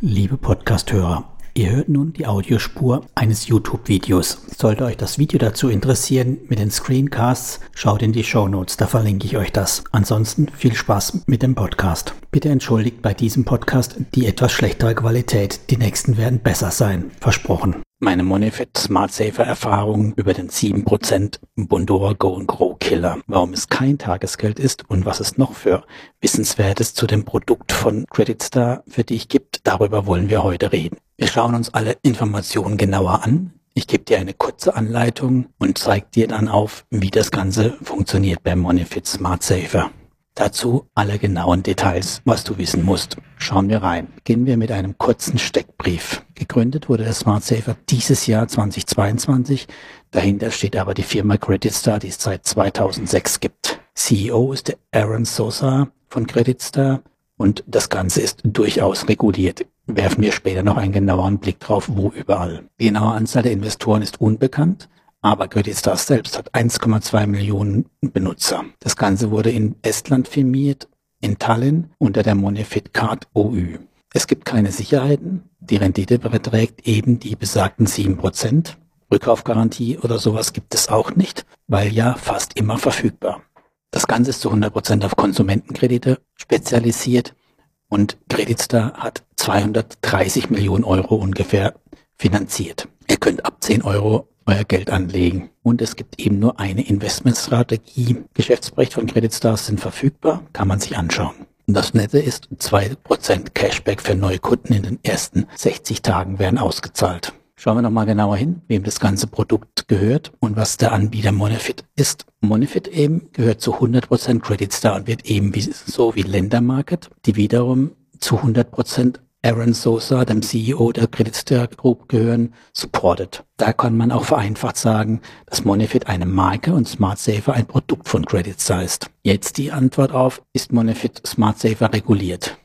Liebe Podcasthörer, ihr hört nun die Audiospur eines YouTube-Videos. Sollte euch das Video dazu interessieren mit den Screencasts, schaut in die Show Notes, da verlinke ich euch das. Ansonsten viel Spaß mit dem Podcast. Bitte entschuldigt bei diesem Podcast die etwas schlechtere Qualität. Die nächsten werden besser sein. Versprochen. Meine Monifit Smart Saver Erfahrung über den 7% Bondora Go Grow Killer. Warum es kein Tagesgeld ist und was es noch für Wissenswertes zu dem Produkt von Credit Star für dich gibt, darüber wollen wir heute reden. Wir schauen uns alle Informationen genauer an. Ich gebe dir eine kurze Anleitung und zeige dir dann auf, wie das Ganze funktioniert beim Monifit Smart Saver. Dazu alle genauen Details, was du wissen musst. Schauen wir rein. Beginnen wir mit einem kurzen Steckbrief. Gegründet wurde der Smart Saver dieses Jahr 2022. Dahinter steht aber die Firma Credit Star, die es seit 2006 gibt. CEO ist der Aaron Sosa von Credit Star und das Ganze ist durchaus reguliert. Werfen wir später noch einen genaueren Blick drauf, wo überall. Die genaue Anzahl der Investoren ist unbekannt. Aber Stars selbst hat 1,2 Millionen Benutzer. Das Ganze wurde in Estland firmiert, in Tallinn unter der Monefit Card OÜ. Es gibt keine Sicherheiten. Die Rendite beträgt eben die besagten 7%. Rückkaufgarantie oder sowas gibt es auch nicht, weil ja fast immer verfügbar. Das Ganze ist zu 100% auf Konsumentenkredite spezialisiert und Creditstar hat 230 Millionen Euro ungefähr finanziert. Ihr könnt ab 10 Euro euer Geld anlegen. Und es gibt eben nur eine Investmentstrategie. Geschäftsbericht von Credit Stars sind verfügbar, kann man sich anschauen. Und das Nette ist, 2% Cashback für neue Kunden in den ersten 60 Tagen werden ausgezahlt. Schauen wir nochmal genauer hin, wem das ganze Produkt gehört und was der Anbieter Monefit ist. Monefit eben gehört zu 100% Credit Star und wird eben wie, so wie Ländermarket, die wiederum zu 100% Aaron Sosa, dem CEO der Credit Star Group gehören, supported. Da kann man auch vereinfacht sagen, dass Monefit eine Marke und Smart Saver ein Produkt von Credit Star ist. Jetzt die Antwort auf, ist Monefit Smart Saver reguliert?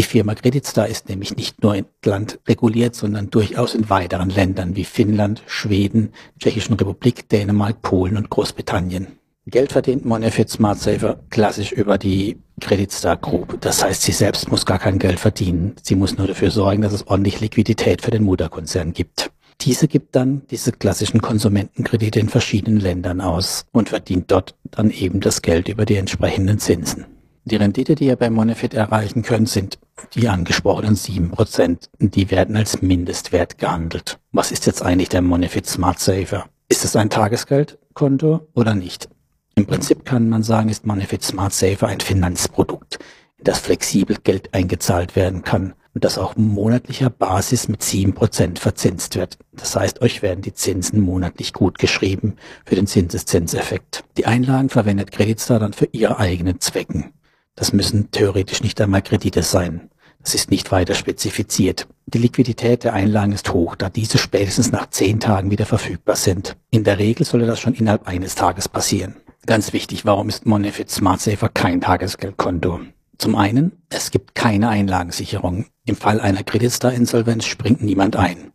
Die Firma Credit Star ist nämlich nicht nur in Land reguliert, sondern durchaus in weiteren Ländern wie Finnland, Schweden, Tschechischen Republik, Dänemark, Polen und Großbritannien. Geld verdient Monefit Smart Saver klassisch über die Credit Star Group. Das heißt, sie selbst muss gar kein Geld verdienen. Sie muss nur dafür sorgen, dass es ordentlich Liquidität für den Mutterkonzern gibt. Diese gibt dann diese klassischen Konsumentenkredite in verschiedenen Ländern aus und verdient dort dann eben das Geld über die entsprechenden Zinsen. Die Rendite, die ihr bei Monefit erreichen könnt, sind die angesprochenen sieben Prozent. Die werden als Mindestwert gehandelt. Was ist jetzt eigentlich der Monefit Smart Saver? Ist es ein Tagesgeldkonto oder nicht? Im Prinzip kann man sagen, ist Monefit Smart Saver ein Finanzprodukt, in das flexibel Geld eingezahlt werden kann und das auch monatlicher Basis mit sieben Prozent verzinst wird. Das heißt, euch werden die Zinsen monatlich gut geschrieben für den Zinseszinseffekt. Die Einlagen verwendet Creditstar dann für ihre eigenen Zwecken. Das müssen theoretisch nicht einmal Kredite sein. Das ist nicht weiter spezifiziert. Die Liquidität der Einlagen ist hoch, da diese spätestens nach zehn Tagen wieder verfügbar sind. In der Regel sollte das schon innerhalb eines Tages passieren. Ganz wichtig, warum ist Monefit Smart Saver kein Tagesgeldkonto? Zum einen, es gibt keine Einlagensicherung. Im Fall einer Kreditstar-Insolvenz springt niemand ein.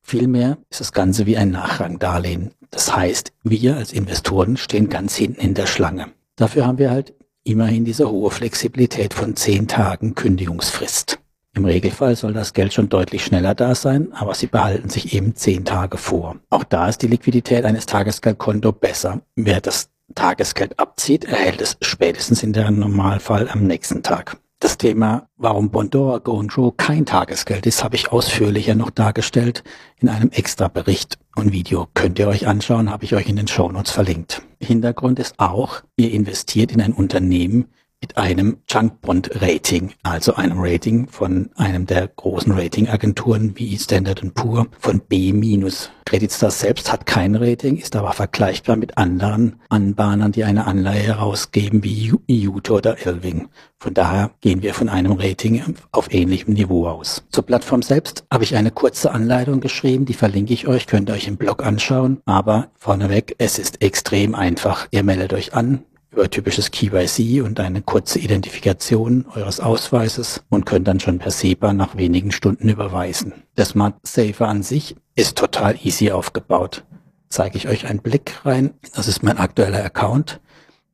Vielmehr ist das Ganze wie ein Nachrangdarlehen. Das heißt, wir als Investoren stehen ganz hinten in der Schlange. Dafür haben wir halt immerhin diese hohe Flexibilität von zehn Tagen Kündigungsfrist. Im Regelfall soll das Geld schon deutlich schneller da sein, aber sie behalten sich eben zehn Tage vor. Auch da ist die Liquidität eines Tagesgeldkonto besser. Wer das Tagesgeld abzieht, erhält es spätestens in der Normalfall am nächsten Tag. Das Thema, warum Bondora Go and Grow kein Tagesgeld ist, habe ich ausführlicher noch dargestellt in einem extra Bericht und Video. Könnt ihr euch anschauen, habe ich euch in den Shownotes verlinkt. Hintergrund ist auch, ihr investiert in ein Unternehmen, mit einem Junk Bond Rating, also einem Rating von einem der großen Ratingagenturen wie Standard Poor von B-. Credit Stars selbst hat kein Rating, ist aber vergleichbar mit anderen Anbahnern, die eine Anleihe herausgeben wie Iuto oder Elving. Von daher gehen wir von einem Rating auf ähnlichem Niveau aus. Zur Plattform selbst habe ich eine kurze Anleitung geschrieben, die verlinke ich euch, könnt ihr euch im Blog anschauen. Aber vorneweg, es ist extrem einfach. Ihr meldet euch an, über typisches KYC und eine kurze Identifikation eures Ausweises und könnt dann schon per SEPA nach wenigen Stunden überweisen. Der Smart Saver an sich ist total easy aufgebaut. Zeige ich euch einen Blick rein. Das ist mein aktueller Account.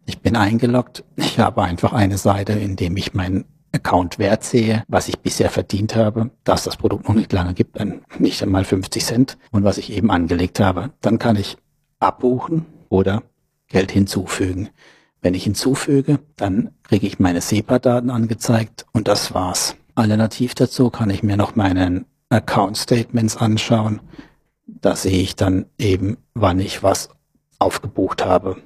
Ich bin eingeloggt. Ich habe einfach eine Seite, in dem ich mein Accountwert sehe, was ich bisher verdient habe, dass das Produkt noch nicht lange gibt, nicht einmal 50 Cent und was ich eben angelegt habe, dann kann ich abbuchen oder Geld hinzufügen. Wenn ich hinzufüge, dann kriege ich meine SEPA-Daten angezeigt und das war's. Alternativ dazu kann ich mir noch meinen Account Statements anschauen. Da sehe ich dann eben, wann ich was aufgebucht habe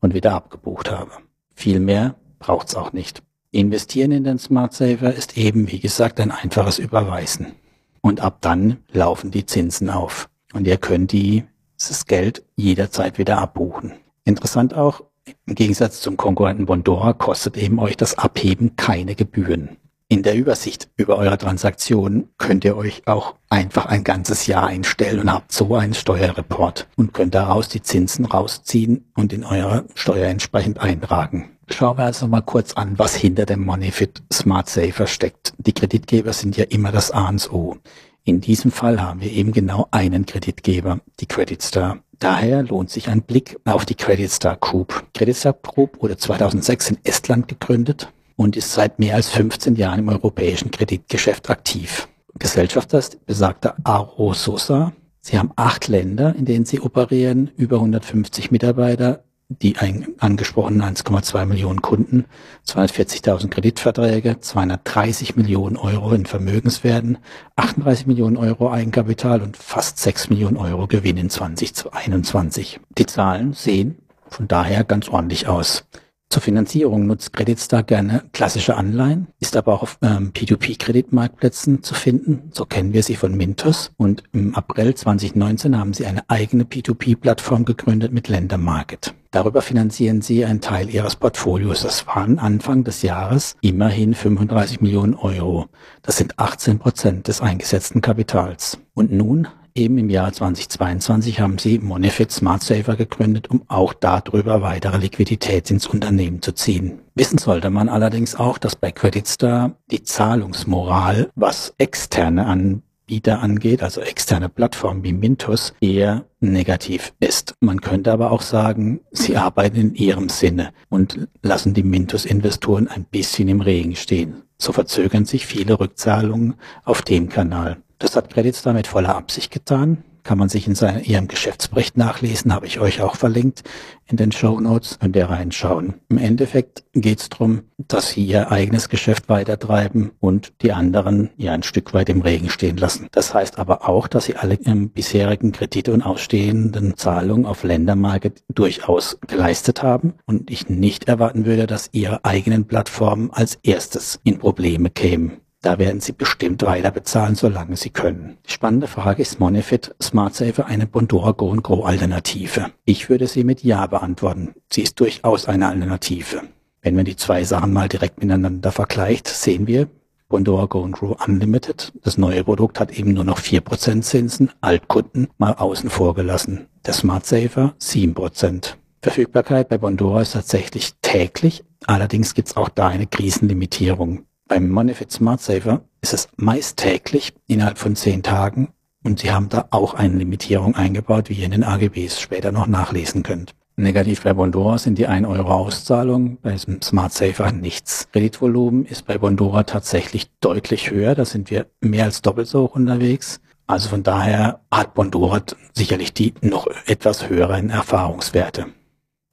und wieder abgebucht habe. Viel mehr braucht's auch nicht. Investieren in den Smart Saver ist eben, wie gesagt, ein einfaches Überweisen. Und ab dann laufen die Zinsen auf. Und ihr könnt dieses Geld jederzeit wieder abbuchen. Interessant auch, im Gegensatz zum Konkurrenten Bondora kostet eben euch das Abheben keine Gebühren. In der Übersicht über eure Transaktionen könnt ihr euch auch einfach ein ganzes Jahr einstellen und habt so einen Steuerreport und könnt daraus die Zinsen rausziehen und in eure Steuer entsprechend eintragen. Schauen wir also mal kurz an, was hinter dem Moneyfit Smart Saver steckt. Die Kreditgeber sind ja immer das A und O. In diesem Fall haben wir eben genau einen Kreditgeber, die Credit Star. Daher lohnt sich ein Blick auf die Credit Star Group. Credit Star Group wurde 2006 in Estland gegründet und ist seit mehr als 15 Jahren im europäischen Kreditgeschäft aktiv. Gesellschafter ist besagter Aro Sosa. Sie haben acht Länder, in denen sie operieren, über 150 Mitarbeiter, die angesprochenen 1,2 Millionen Kunden, 240.000 Kreditverträge, 230 Millionen Euro in Vermögenswerten, 38 Millionen Euro Eigenkapital und fast 6 Millionen Euro Gewinn in 2021. Die Zahlen sehen von daher ganz ordentlich aus. Zur Finanzierung nutzt Creditstar gerne klassische Anleihen, ist aber auch auf ähm, P2P-Kreditmarktplätzen zu finden. So kennen wir sie von Mintos. Und im April 2019 haben sie eine eigene P2P-Plattform gegründet mit Ländermarket. Darüber finanzieren sie einen Teil ihres Portfolios. Das waren Anfang des Jahres immerhin 35 Millionen Euro. Das sind 18 Prozent des eingesetzten Kapitals. Und nun Eben im Jahr 2022 haben sie Monefit Smart Saver gegründet, um auch darüber weitere Liquidität ins Unternehmen zu ziehen. Wissen sollte man allerdings auch, dass bei CreditStar die Zahlungsmoral, was externe Anbieter angeht, also externe Plattformen wie Mintos, eher negativ ist. Man könnte aber auch sagen, sie arbeiten in ihrem Sinne und lassen die Mintos-Investoren ein bisschen im Regen stehen. So verzögern sich viele Rückzahlungen auf dem Kanal. Das hat Credits da mit voller Absicht getan. Kann man sich in seinem, ihrem Geschäftsbericht nachlesen, habe ich euch auch verlinkt in den Show Notes. Könnt ihr reinschauen. Im Endeffekt geht es darum, dass sie ihr eigenes Geschäft weitertreiben und die anderen ja ein Stück weit im Regen stehen lassen. Das heißt aber auch, dass sie alle bisherigen Kredite und ausstehenden Zahlungen auf Ländermarket durchaus geleistet haben und ich nicht erwarten würde, dass ihre eigenen Plattformen als erstes in Probleme kämen. Da werden Sie bestimmt weiter bezahlen, solange Sie können. Die spannende Frage ist Monefit Smart Saver eine Bondora Go Grow Alternative? Ich würde sie mit Ja beantworten. Sie ist durchaus eine Alternative. Wenn man die zwei Sachen mal direkt miteinander vergleicht, sehen wir, Bondora Go Grow Unlimited, das neue Produkt hat eben nur noch 4% Zinsen, Altkunden mal außen vor gelassen. Der Smart Saver 7%. Verfügbarkeit bei Bondora ist tatsächlich täglich, allerdings gibt es auch da eine Krisenlimitierung. Beim Monefit Smart Saver ist es meist täglich innerhalb von zehn Tagen und Sie haben da auch eine Limitierung eingebaut, wie ihr in den AGBs später noch nachlesen könnt. Negativ bei Bondora sind die 1 Euro Auszahlung, bei Smart Saver nichts. Kreditvolumen ist bei Bondora tatsächlich deutlich höher, da sind wir mehr als doppelt so hoch unterwegs. Also von daher hat Bondora sicherlich die noch etwas höheren Erfahrungswerte.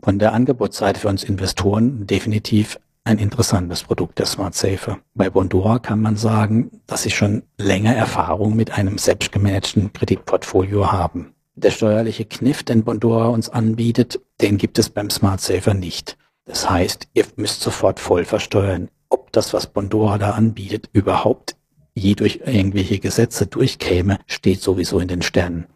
Von der Angebotsseite für uns Investoren definitiv ein interessantes Produkt, der Smart Safer. Bei Bondora kann man sagen, dass sie schon länger Erfahrung mit einem selbstgemanagten Kreditportfolio haben. Der steuerliche Kniff, den Bondora uns anbietet, den gibt es beim Smart Safer nicht. Das heißt, ihr müsst sofort voll versteuern. Ob das, was Bondora da anbietet, überhaupt je durch irgendwelche Gesetze durchkäme, steht sowieso in den Sternen.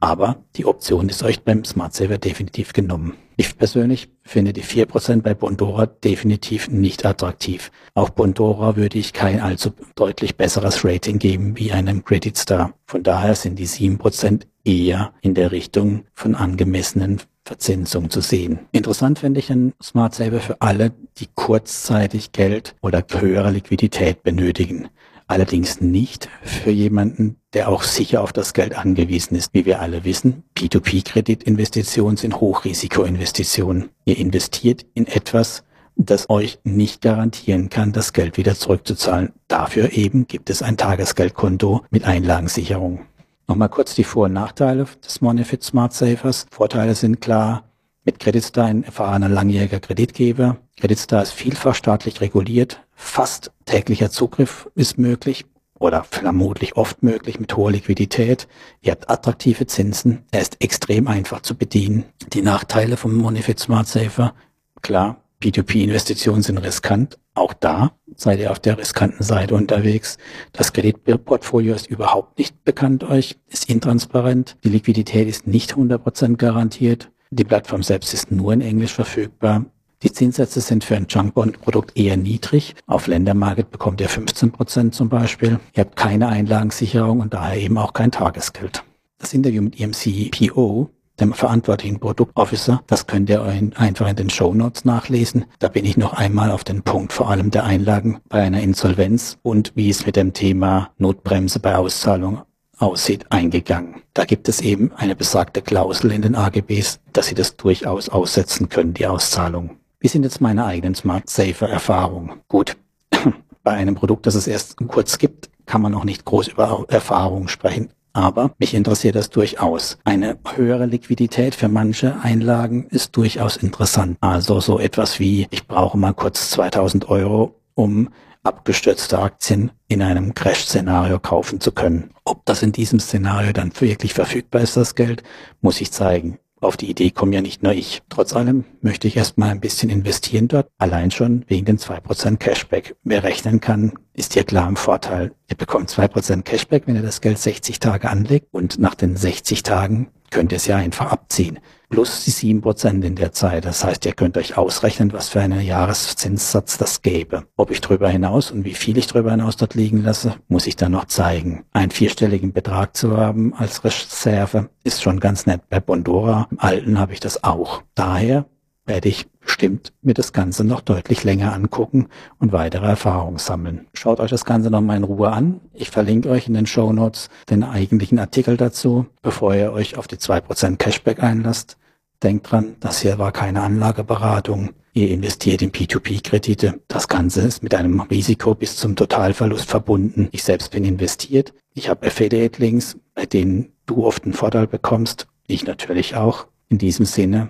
Aber die Option ist euch beim Smart Saver definitiv genommen. Ich persönlich finde die 4% bei Bondora definitiv nicht attraktiv. Auch Bondora würde ich kein allzu deutlich besseres Rating geben wie einem Credit Star. Von daher sind die 7% eher in der Richtung von angemessenen Verzinsung zu sehen. Interessant finde ich ein Smart Saver für alle, die kurzzeitig Geld oder höhere Liquidität benötigen allerdings nicht für jemanden, der auch sicher auf das Geld angewiesen ist. Wie wir alle wissen, P2P-Kreditinvestitionen sind Hochrisikoinvestitionen. Ihr investiert in etwas, das euch nicht garantieren kann, das Geld wieder zurückzuzahlen. Dafür eben gibt es ein Tagesgeldkonto mit Einlagensicherung. Nochmal kurz die Vor- und Nachteile des Monifit Smart Savers. Vorteile sind klar, mit Creditstar ein erfahrener langjähriger Kreditgeber. Creditstar ist vielfach staatlich reguliert. Fast täglicher Zugriff ist möglich oder vermutlich oft möglich mit hoher Liquidität. Ihr habt attraktive Zinsen. Er ist extrem einfach zu bedienen. Die Nachteile vom Monifit Smart Saver. Klar, P2P-Investitionen sind riskant. Auch da seid ihr auf der riskanten Seite unterwegs. Das Kreditportfolio ist überhaupt nicht bekannt euch, ist intransparent. Die Liquidität ist nicht 100% garantiert. Die Plattform selbst ist nur in Englisch verfügbar. Die Zinssätze sind für ein Junkbond-Produkt eher niedrig. Auf Ländermarket bekommt ihr 15 Prozent zum Beispiel. Ihr habt keine Einlagensicherung und daher eben auch kein Tagesgeld. Das Interview mit ihrem CPO, dem verantwortlichen Produktofficer, das könnt ihr einfach in den Show Notes nachlesen. Da bin ich noch einmal auf den Punkt vor allem der Einlagen bei einer Insolvenz und wie es mit dem Thema Notbremse bei Auszahlung aussieht, eingegangen. Da gibt es eben eine besagte Klausel in den AGBs, dass Sie das durchaus aussetzen können, die Auszahlung. Wie sind jetzt meine eigenen Smart Safer Erfahrungen? Gut, bei einem Produkt, das es erst kurz gibt, kann man noch nicht groß über Erfahrungen sprechen. Aber mich interessiert das durchaus. Eine höhere Liquidität für manche Einlagen ist durchaus interessant. Also so etwas wie, ich brauche mal kurz 2000 Euro, um abgestürzte Aktien in einem Crash-Szenario kaufen zu können. Ob das in diesem Szenario dann wirklich verfügbar ist, das Geld, muss ich zeigen. Auf die Idee komme ja nicht nur ich. Trotz allem möchte ich erstmal ein bisschen investieren dort, allein schon wegen den 2% Cashback. Wer rechnen kann, ist hier klar im Vorteil. Ihr bekommt 2% Cashback, wenn ihr das Geld 60 Tage anlegt und nach den 60 Tagen könnt ihr es ja einfach abziehen plus die sieben Prozent in der Zeit. Das heißt, ihr könnt euch ausrechnen, was für einen Jahreszinssatz das gäbe. Ob ich drüber hinaus und wie viel ich drüber hinaus dort liegen lasse, muss ich dann noch zeigen. Einen vierstelligen Betrag zu haben als Reserve ist schon ganz nett. Bei Bondora, im Alten, habe ich das auch. Daher werde ich bestimmt mir das Ganze noch deutlich länger angucken und weitere Erfahrungen sammeln. Schaut euch das Ganze nochmal in Ruhe an. Ich verlinke euch in den Show Notes den eigentlichen Artikel dazu, bevor ihr euch auf die 2% Cashback einlasst. Denkt dran, das hier war keine Anlageberatung. Ihr investiert in P2P-Kredite. Das Ganze ist mit einem Risiko bis zum Totalverlust verbunden. Ich selbst bin investiert. Ich habe Affiliate-Links, bei denen du oft einen Vorteil bekommst. Ich natürlich auch. In diesem Sinne,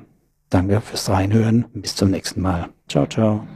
danke fürs Reinhören. Bis zum nächsten Mal. Ciao, ciao.